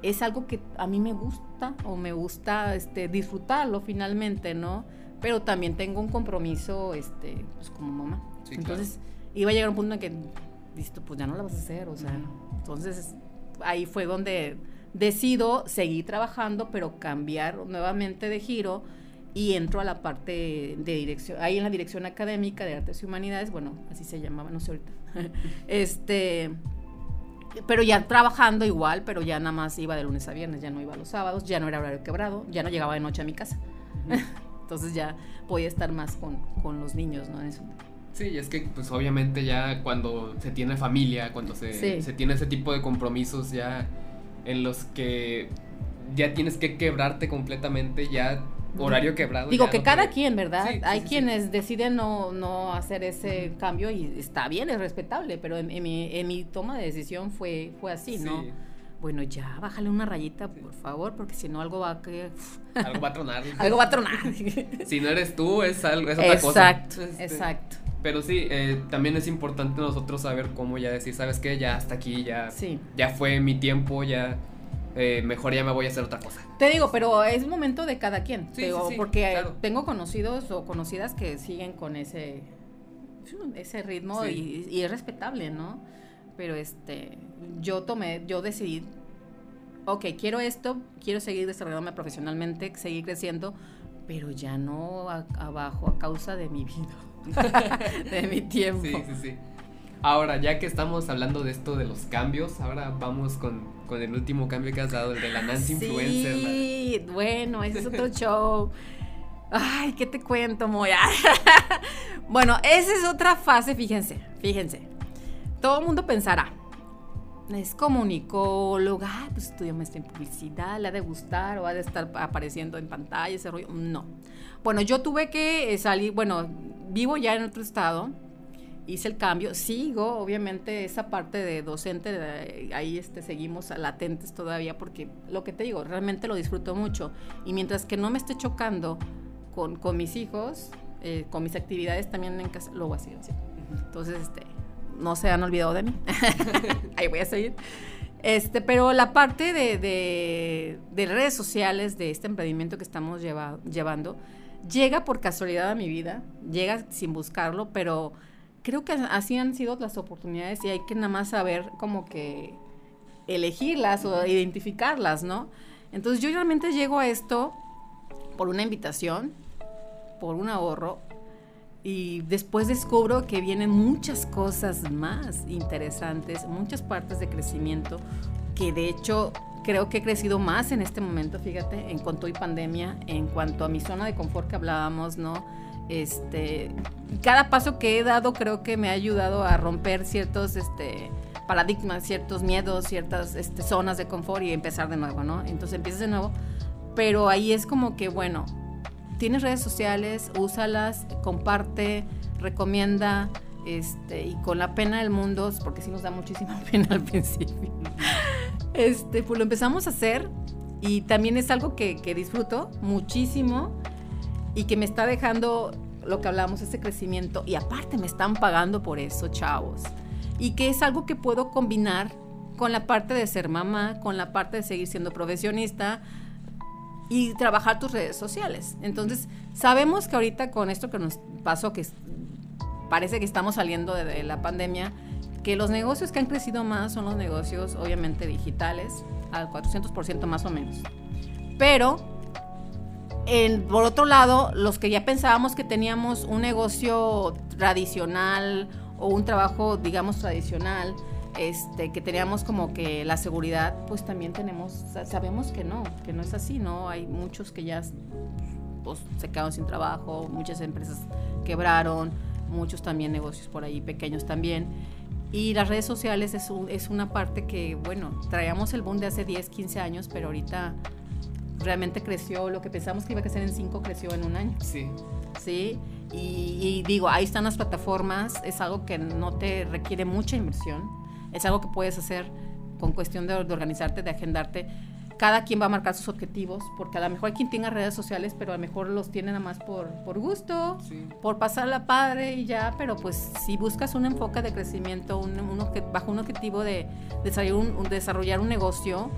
B: es algo que a mí me gusta o me gusta este, disfrutarlo finalmente, ¿no? Pero también tengo un compromiso, este, pues, como mamá. Entonces, iba a llegar un punto en que, listo, pues ya no la vas a hacer, o sea, entonces ahí fue donde decido seguir trabajando, pero cambiar nuevamente de giro y entro a la parte de dirección, ahí en la dirección académica de artes y humanidades, bueno, así se llamaba, no sé ahorita, este, pero ya trabajando igual, pero ya nada más iba de lunes a viernes, ya no iba los sábados, ya no era horario quebrado, ya no llegaba de noche a mi casa. Entonces ya podía estar más con, con los niños, ¿no? Eso.
A: Sí, es que pues obviamente ya cuando se tiene familia, cuando se, se tiene ese tipo de compromisos ya en los que ya tienes que quebrarte completamente, ya horario quebrado.
B: Digo que cada quien, ¿verdad? Hay quienes deciden no, no hacer ese cambio y está bien, es respetable, pero en, mi, en mi toma de decisión fue, fue así, ¿no? bueno, ya, bájale una rayita, por favor, porque si no algo va a que...
A: algo va a tronar.
B: algo va a tronar.
A: si no eres tú, es algo, es otra cosa.
B: Exacto, exacto.
A: Pero sí, eh, también es importante nosotros saber cómo ya decir, ¿sabes qué? Ya hasta aquí, ya, ya fue mi tiempo, ya eh, mejor ya me voy a hacer otra cosa.
B: Te digo, pero es momento de cada quien. Sí, porque tengo conocidos o conocidas que siguen con ese, ese ritmo y, y, es respetable, ¿no? Pero este, yo tomé, yo decidí, ok, quiero esto, quiero seguir desarrollándome profesionalmente, seguir creciendo, pero ya no abajo a causa de mi vida. de mi tiempo.
A: Sí, sí, sí. Ahora, ya que estamos hablando de esto de los cambios, ahora vamos con, el último cambio que has dado, el de la Nancy Influencer.
B: Sí, bueno, ese es otro show. Ay, ¿qué te cuento, Moya? bueno, esa es otra fase, fíjense, fíjense. Todo el mundo pensará, es comunicóloga, pues estudió maestría en publicidad, le ha de gustar o ha de estar apareciendo en pantalla, ese rollo. No. Bueno, yo tuve que salir, bueno, vivo ya en otro estado, hice el cambio, sigo obviamente esa parte de docente, ahí este, seguimos latentes todavía porque lo que te digo, realmente lo disfruto mucho y mientras que no me esté chocando con, con mis hijos, eh, con mis actividades también en casa, lo voy a seguir haciendo. Entonces, este, no se han olvidado de mí, ahí voy a seguir. Este, pero la parte de, de, de, redes sociales de este emprendimiento que estamos llevando, llega por casualidad a mi vida, llega sin buscarlo, pero creo que así han sido las oportunidades y hay que nada más saber como que elegirlas o identificarlas, ¿no? Entonces yo realmente llego a esto por una invitación, por un ahorro, y después descubro que vienen muchas cosas más interesantes, muchas partes de crecimiento, que de hecho creo que he crecido más en este momento, fíjate, en cuanto a pandemia, en cuanto a mi zona de confort que hablábamos, ¿no? Este, cada paso que he dado creo que me ha ayudado a romper ciertos este, paradigmas, ciertos miedos, ciertas este, zonas de confort y empezar de nuevo, ¿no? Entonces empiezas de nuevo, pero ahí es como que, bueno, tienes redes sociales, úsalas, comparte, recomienda, este, y con la pena del mundo, porque sí nos da muchísima pena al principio este, pues lo empezamos a hacer y también es algo que, disfruto muchísimo y que me está dejando lo que hablamos, ese crecimiento y aparte me están pagando por eso, chavos. Y que es algo que puedo combinar con la parte de ser mamá, con la parte de seguir siendo profesionista y trabajar tus redes sociales. Entonces, sabemos que ahorita con esto que nos pasó, que parece que estamos saliendo de la pandemia, que los negocios que han crecido más son los negocios obviamente digitales, al 400% más o menos. Pero, por otro lado, los que ya pensábamos que teníamos un negocio tradicional o un trabajo, digamos, tradicional, este, que teníamos como que la seguridad, pues también tenemos, sabemos que no, que no es así, ¿no? Hay muchos que ya pues, se quedaron sin trabajo, muchas empresas quebraron, muchos también negocios por ahí pequeños también. Y las redes sociales es, es una parte que, bueno, traíamos el boom de hace 10, 15 años, pero ahorita realmente creció, lo que pensamos que iba a crecer en 5 creció en un año.
A: Sí.
B: Sí, y, digo, ahí están las plataformas, es algo que no te requiere mucha inversión, es algo que puedes hacer con cuestión de, de organizarte, de agendarte. Cada quien va a marcar sus objetivos, porque a lo mejor hay quien tenga redes sociales, pero a lo mejor los tiene nada más por, por gusto, por pasar la padre y ya, pero pues si buscas un enfoque de crecimiento, un, bajo un objetivo de, desarrollar un, desarrollar un negocio,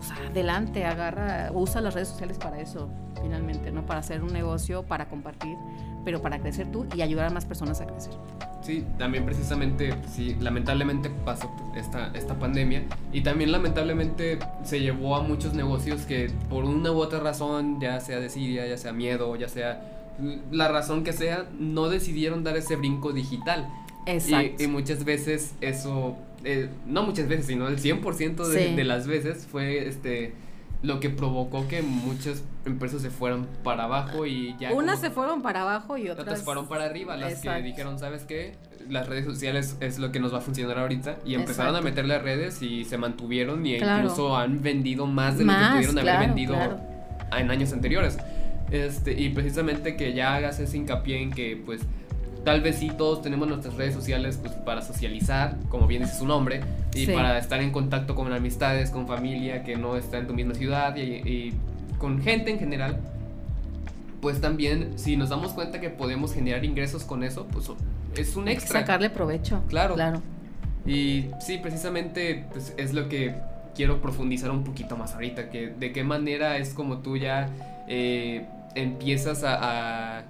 B: pues adelante, agarra, usa las redes sociales para eso, finalmente, ¿no? Para hacer un negocio, para compartir, pero para crecer tú y ayudar a más personas a crecer.
A: Sí, también precisamente, sí, lamentablemente pasó esta, esta pandemia y también lamentablemente se llevó a muchos negocios que por una u otra razón, ya sea desidia, ya sea miedo, ya sea la razón que sea, no decidieron dar ese brinco digital. Exacto. Y, muchas veces eso, eh, no muchas veces, sino el 100% de, de las veces fue este lo que provocó que muchas empresas se fueran para abajo y ya...
B: Unas se fueron para abajo y otras...
A: Otras fueron para arriba, las que dijeron, ¿sabes qué? Las redes sociales es lo que nos va a funcionar ahorita y empezaron a meter las redes y se mantuvieron y incluso han vendido más de lo que pudieron haber vendido en años anteriores. Este, y precisamente que ya hagas ese hincapié en que pues Tal vez sí todos tenemos nuestras redes sociales pues, para socializar, como bien dice su nombre, y para estar en contacto con amistades, con familia que no está en tu misma ciudad y, con gente en general. Pues también, si nos damos cuenta que podemos generar ingresos con eso, pues es un extra.
B: sacarle provecho.
A: Claro.
B: Claro.
A: Y sí, precisamente pues, es lo que quiero profundizar un poquito más ahorita, que de qué manera es como tú ya eh, empiezas a, a,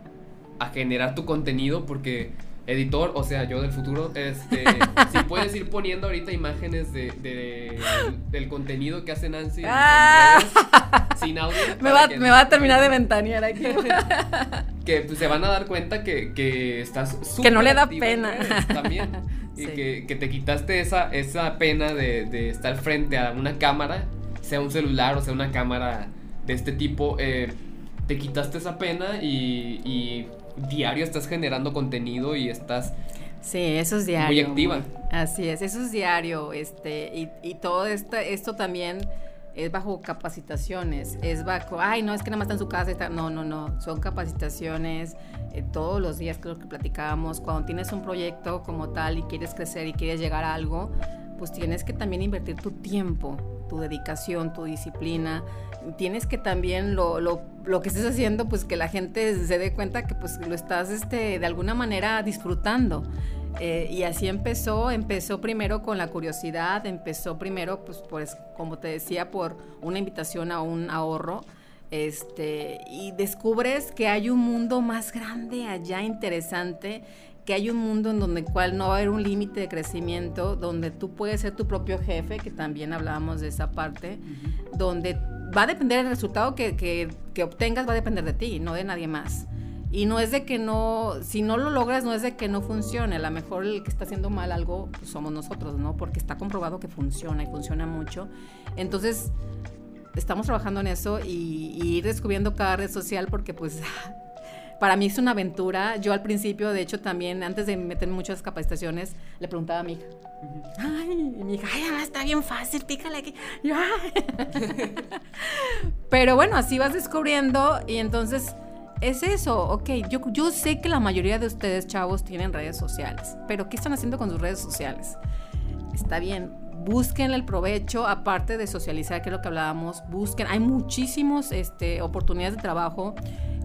A: generar tu contenido, porque editor, o sea, yo del futuro, este, si puedes ir poniendo ahorita imágenes de, del contenido que hace Nancy ah. sin audio.
B: Me va, me va, a terminar de ventanear aquí.
A: que pues, se van a dar cuenta que, que estás
B: Que no le da pena.
A: También. Y que, que, te quitaste esa, esa pena de, de, estar frente a una cámara, sea un celular o sea una cámara de este tipo. Eh, te quitaste esa pena y, y diario estás generando contenido y estás
B: Sí, eso es diario.
A: Muy activa.
B: Así es, eso es diario, este, y, y todo esto, esto también es bajo capacitaciones, es bajo, ay, no, es que nada más está en su casa, está, no, no, no, son capacitaciones eh, todos los días, creo que platicábamos, cuando tienes un proyecto como tal y quieres crecer y quieres llegar a algo, pues tienes que también invertir tu tiempo, tu dedicación, tu disciplina, tienes que también lo, lo, lo, que estés haciendo, pues que la gente se dé cuenta que pues lo estás este, de alguna manera disfrutando. Eh, y así empezó, empezó primero con la curiosidad, empezó primero, pues, pues, como te decía, por una invitación a un ahorro. Este, y descubres que hay un mundo más grande allá, interesante, que hay un mundo en donde cual no va a haber un límite de crecimiento, donde tú puedes ser tu propio jefe, que también hablábamos de esa parte, donde va a depender del resultado que, que, obtengas, va a depender de ti, no de nadie más. Y no es de que no, si no lo logras, no es de que no funcione. A lo mejor el que está haciendo mal algo pues somos nosotros, ¿no? Porque está comprobado que funciona y funciona mucho. Entonces, estamos trabajando en eso y, y ir descubriendo cada red social porque pues para mí es una aventura. Yo al principio, de hecho, también, antes de meter muchas capacitaciones, le preguntaba a mi hija. Ay, y mi hija, ay, está bien fácil, pícale aquí. Pero bueno, así vas descubriendo y entonces es eso, ok, yo, yo sé que la mayoría de ustedes, chavos, tienen redes sociales, pero ¿qué están haciendo con sus redes sociales? Está bien, busquen el provecho, aparte de socializar, que es lo que hablábamos, busquen, hay muchísimas este, oportunidades de trabajo.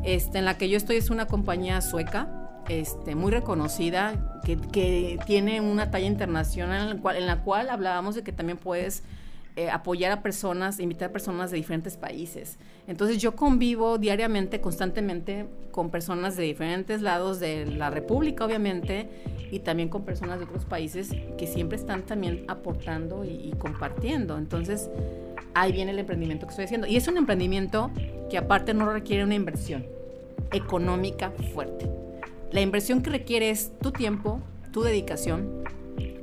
B: Este, en la que yo estoy es una compañía sueca, este, muy reconocida, que, tiene una talla internacional en cual, en la cual hablábamos de que también puedes eh, apoyar a personas, invitar a personas de diferentes países. Entonces yo convivo diariamente, constantemente con personas de diferentes lados de la República, obviamente, y también con personas de otros países que siempre están también aportando y, compartiendo. Entonces ahí viene el emprendimiento que estoy haciendo. Y es un emprendimiento que aparte no requiere una inversión económica fuerte. La inversión que requiere es tu tiempo, tu dedicación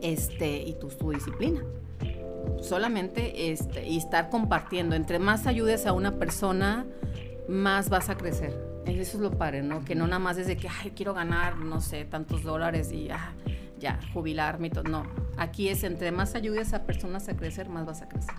B: este, y tu, disciplina. Solamente este, y estar compartiendo. Entre más ayudes a una persona, más vas a crecer. Eso es lo padre, ¿no? Que no nada más es de que, ay, quiero ganar, no sé, tantos dólares y ah, ya, jubilarme. No, aquí es entre más ayudes a personas a crecer, más vas a crecer.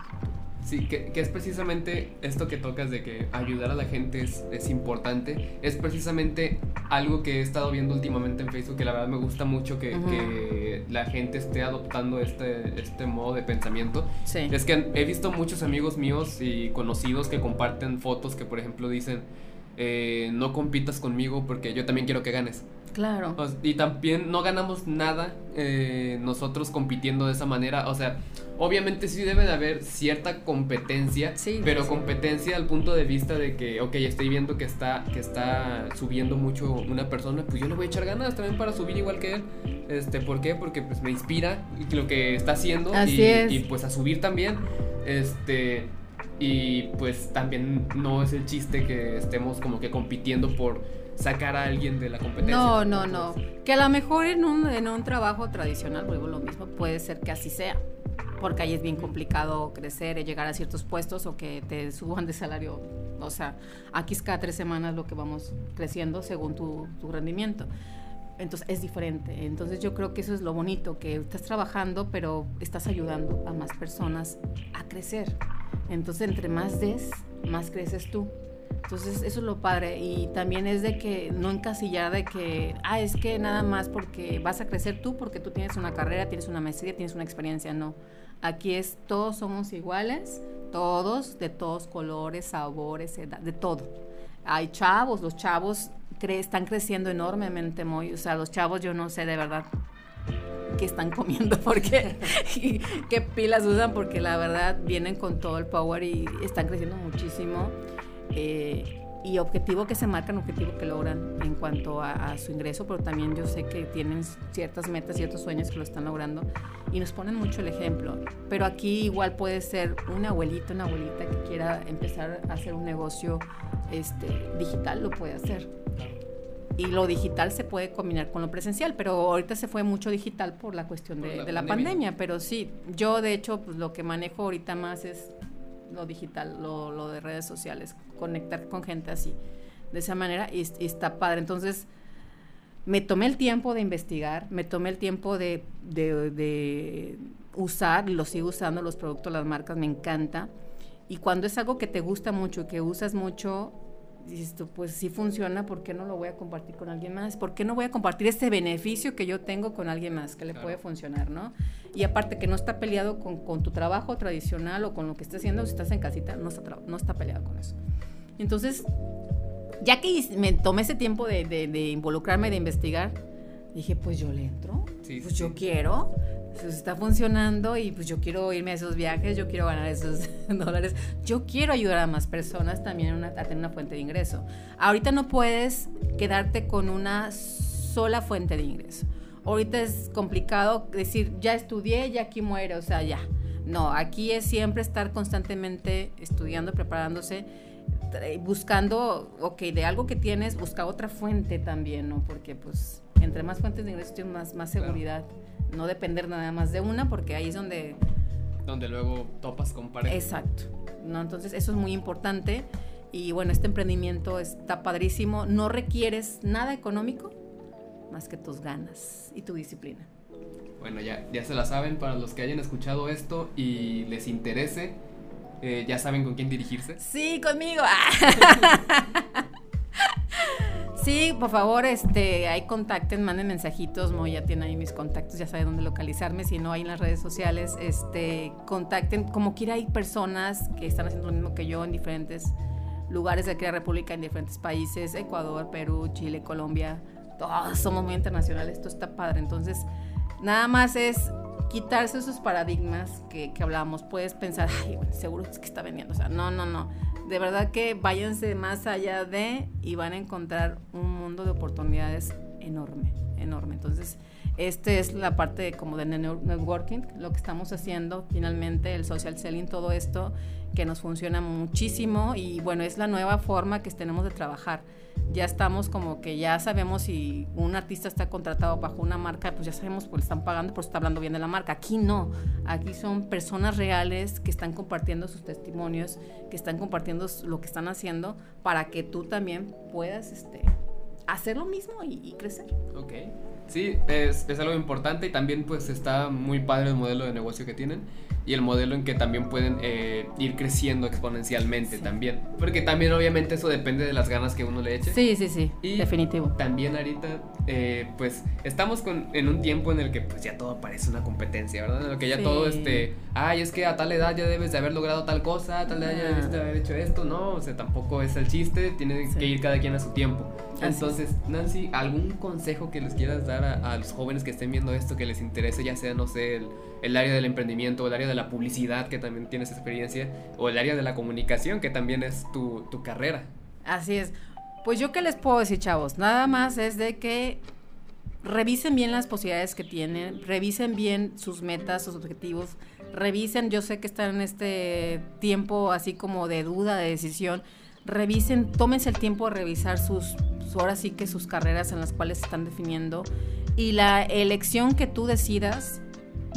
A: Sí, que, es precisamente esto que tocas de que ayudar a la gente es, es, importante. Es precisamente algo que he estado viendo últimamente en Facebook, que la verdad me gusta mucho que, que la gente esté adoptando este, este modo de pensamiento. Sí. Es que he visto muchos amigos míos y conocidos que comparten fotos que, por ejemplo, dicen, eh, no compitas conmigo porque yo también quiero que ganes.
B: Claro.
A: Y también no ganamos nada eh, nosotros compitiendo de esa manera. O sea, obviamente sí debe de haber cierta competencia, pero competencia al punto de vista de que, ok, estoy viendo que está, que está subiendo mucho una persona, pues yo le voy a echar ganas también para subir igual que él. Este, ¿Por qué? Porque pues me inspira lo que está haciendo y, y pues a subir también. Este, y pues también no es el chiste que estemos como que compitiendo por sacar a alguien de la competencia.
B: No, no, no. Que a lo mejor en un, en un trabajo tradicional, vuelvo lo mismo, puede ser que así sea. Porque ahí es bien complicado crecer y llegar a ciertos puestos o que te suban de salario. O sea, aquí es cada tres semanas lo que vamos creciendo según tu, tu rendimiento. Entonces es diferente. Entonces yo creo que eso es lo bonito, que estás trabajando, pero estás ayudando a más personas a crecer. Entonces entre más des, más creces tú. Entonces, eso es lo padre. Y también es de que no encasillar de que, ah, es que nada más porque vas a crecer tú, porque tú tienes una carrera, tienes una maestría, tienes una experiencia. No. Aquí es, todos somos iguales, todos, de todos colores, sabores, edad, de todo. Hay chavos, los chavos están creciendo enormemente, muy, o sea, los chavos yo no sé de verdad qué están comiendo, porque qué pilas usan, porque la verdad vienen con todo el power y están creciendo muchísimo. Eh, y objetivo que se marcan, objetivo que logran en cuanto a, su ingreso, pero también yo sé que tienen ciertas metas, ciertos sueños que lo están logrando y nos ponen mucho el ejemplo. Pero aquí igual puede ser una abuelita, una abuelita que quiera empezar a hacer un negocio este, digital, lo puede hacer. Y lo digital se puede combinar con lo presencial, pero ahorita se fue mucho digital por la cuestión de, la, de la pandemia. Pero sí, yo de hecho pues, lo que manejo ahorita más es lo digital, lo, lo, de redes sociales, conectar con gente así, de esa manera, y, está padre. Entonces, me tomé el tiempo de investigar, me tomé el tiempo de, de, de usar, y lo sigo usando, los productos, las marcas, me encanta. Y cuando es algo que te gusta mucho y que usas mucho, dices tú, pues sí funciona, ¿por qué no lo voy a compartir con alguien más? ¿Por qué no voy a compartir este beneficio que yo tengo con alguien más que le puede funcionar, ¿no? Y aparte que no está peleado con, con, tu trabajo tradicional o con lo que estés haciendo, si estás en casita, no está, no está peleado con eso. Entonces, ya que me tomé ese tiempo de, de, de involucrarme, de investigar, dije, pues yo le entro, pues yo quiero pues está funcionando y pues yo quiero irme a esos viajes, yo quiero ganar esos dólares, yo quiero ayudar a más personas también a tener una fuente de ingreso. Ahorita no puedes quedarte con una sola fuente de ingreso. Ahorita es complicado decir, ya estudié, ya aquí muere, o sea, ya. No, aquí es siempre estar constantemente estudiando, preparándose, buscando, ok, de algo que tienes, busca otra fuente también, ¿no? Porque pues entre más fuentes de ingreso tienes más, más seguridad no depender nada más de una, porque ahí es donde...
A: Donde luego topas con pared.
B: Exacto. ¿no? Entonces eso es muy importante. Y bueno, este emprendimiento está padrísimo. No requieres nada económico más que tus ganas y tu disciplina.
A: Bueno, ya, ya se la saben para los que hayan escuchado esto y les interese, eh, ya saben con quién dirigirse.
B: Sí, conmigo. Sí, por favor, este, ahí contacten, manden mensajitos, Mo ya tiene ahí mis contactos, ya sabe dónde localizarme, si no hay en las redes sociales, este, contacten, como quiera hay personas que están haciendo lo mismo que yo en diferentes lugares de la República, en diferentes países, Ecuador, Perú, Chile, Colombia, todos somos muy internacionales, esto está padre, entonces nada más es quitarse esos paradigmas que, que hablábamos, puedes pensar, ay, seguro es que está vendiendo, o sea, no, no, no, de verdad que váyanse más allá de y van a encontrar un mundo de oportunidades enorme, enorme. Entonces, esta es la parte como de networking, lo que estamos haciendo finalmente, el social selling, todo esto que nos funciona muchísimo y bueno, es la nueva forma que tenemos de trabajar. Ya estamos como que ya sabemos si un artista está contratado bajo una marca, pues ya sabemos pues están pagando, pues está hablando bien de la marca. Aquí no, aquí son personas reales que están compartiendo sus testimonios, que están compartiendo lo que están haciendo para que tú también puedas este, hacer lo mismo y, y crecer.
A: Ok. Sí, es, es, algo importante y también pues está muy padre el modelo de negocio que tienen y el modelo en que también pueden eh, ir creciendo exponencialmente también. Porque también obviamente eso depende de las ganas que uno le eche.
B: Sí, sí, sí, y definitivo.
A: También ahorita eh, pues estamos con, en un tiempo en el que pues ya todo parece una competencia, ¿verdad? En el que ya todo este, ay, es que a tal edad ya debes de haber logrado tal cosa, a tal edad ya debes de haber hecho esto, no, o sea, tampoco es el chiste, tiene que ir cada quien a su tiempo. Entonces, Nancy, ¿algún consejo que les quieras dar a, los jóvenes que estén viendo esto, que les interese, ya sea, no sé, el, el, área del emprendimiento, el área de la publicidad, que también tienes experiencia, o el área de la comunicación, que también es tu, tu carrera?
B: Así es. Pues yo qué les puedo decir, chavos, nada más es de que revisen bien las posibilidades que tienen, revisen bien sus metas, sus objetivos, revisen, yo sé que están en este tiempo así como de duda, de decisión, revisen, tómense el tiempo de revisar sus, ahora sí que sus carreras en las cuales se están definiendo y la elección que tú decidas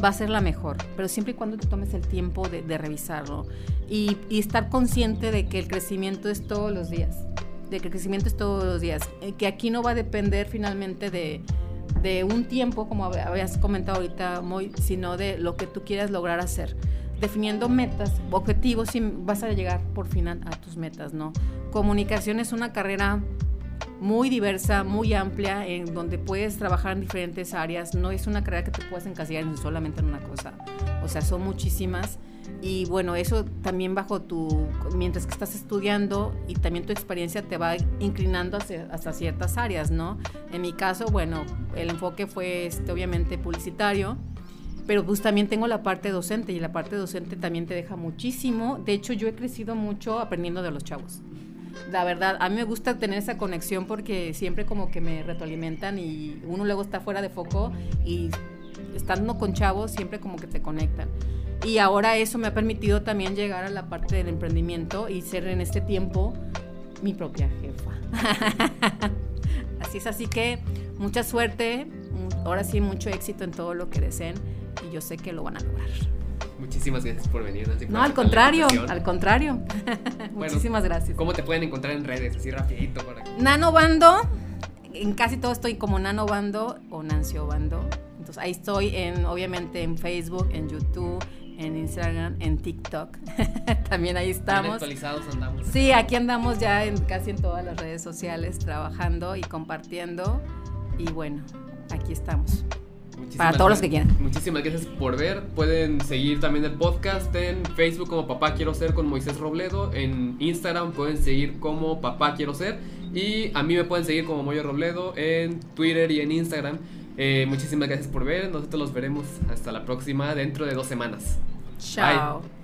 B: va a ser la mejor, pero siempre y cuando te tomes el tiempo de, revisarlo y, estar consciente de que el crecimiento es todos los días, de que el crecimiento es todos los días, eh, que aquí no va a depender finalmente de, de un tiempo, como habías comentado ahorita, muy, sino de lo que tú quieras lograr hacer definiendo metas, objetivos y vas a llegar por fin a, tus metas, ¿no? Comunicación es una carrera muy diversa, muy amplia, en donde puedes trabajar en diferentes áreas. No es una carrera que te puedas encasillar solamente en una cosa. O sea, son muchísimas. Y bueno, eso también bajo tu, mientras que estás estudiando y también tu experiencia te va inclinando hacia, ciertas áreas, ¿no? En mi caso, bueno, el enfoque fue este, obviamente publicitario, pero pues también tengo la parte docente y la parte docente también te deja muchísimo. De hecho, yo he crecido mucho aprendiendo de los chavos. La verdad, a mí me gusta tener esa conexión porque siempre como que me retroalimentan y uno luego está fuera de foco y estando con chavos siempre como que te conectan. Y ahora eso me ha permitido también llegar a la parte del emprendimiento y ser en este tiempo mi propia jefa. así es, así que mucha suerte, ahora sí mucho éxito en todo lo que deseen y yo sé que lo van a lograr.
A: Muchísimas gracias por venir.
B: no, al contrario, al contrario. Muchísimas gracias.
A: ¿Cómo te pueden encontrar en redes? Así rapidito. Para...
B: Nano Bando, en casi todo estoy como Nano Bando o Nancio Bando. Entonces ahí estoy en, obviamente en Facebook, en YouTube, en Instagram, en TikTok. También ahí estamos.
A: actualizados andamos.
B: Sí, aquí andamos ya en casi en todas las redes sociales trabajando y compartiendo. Y bueno, aquí estamos para todos los que quieran.
A: Muchísimas gracias por ver. Pueden seguir también el podcast en Facebook como Papá Quiero Ser con Moisés Robledo. En Instagram pueden seguir como Papá Quiero Ser. Y a mí me pueden seguir como Moyo Robledo en Twitter y en Instagram. Eh, muchísimas gracias por ver. Nosotros los veremos hasta la próxima dentro de dos semanas.
B: Chao.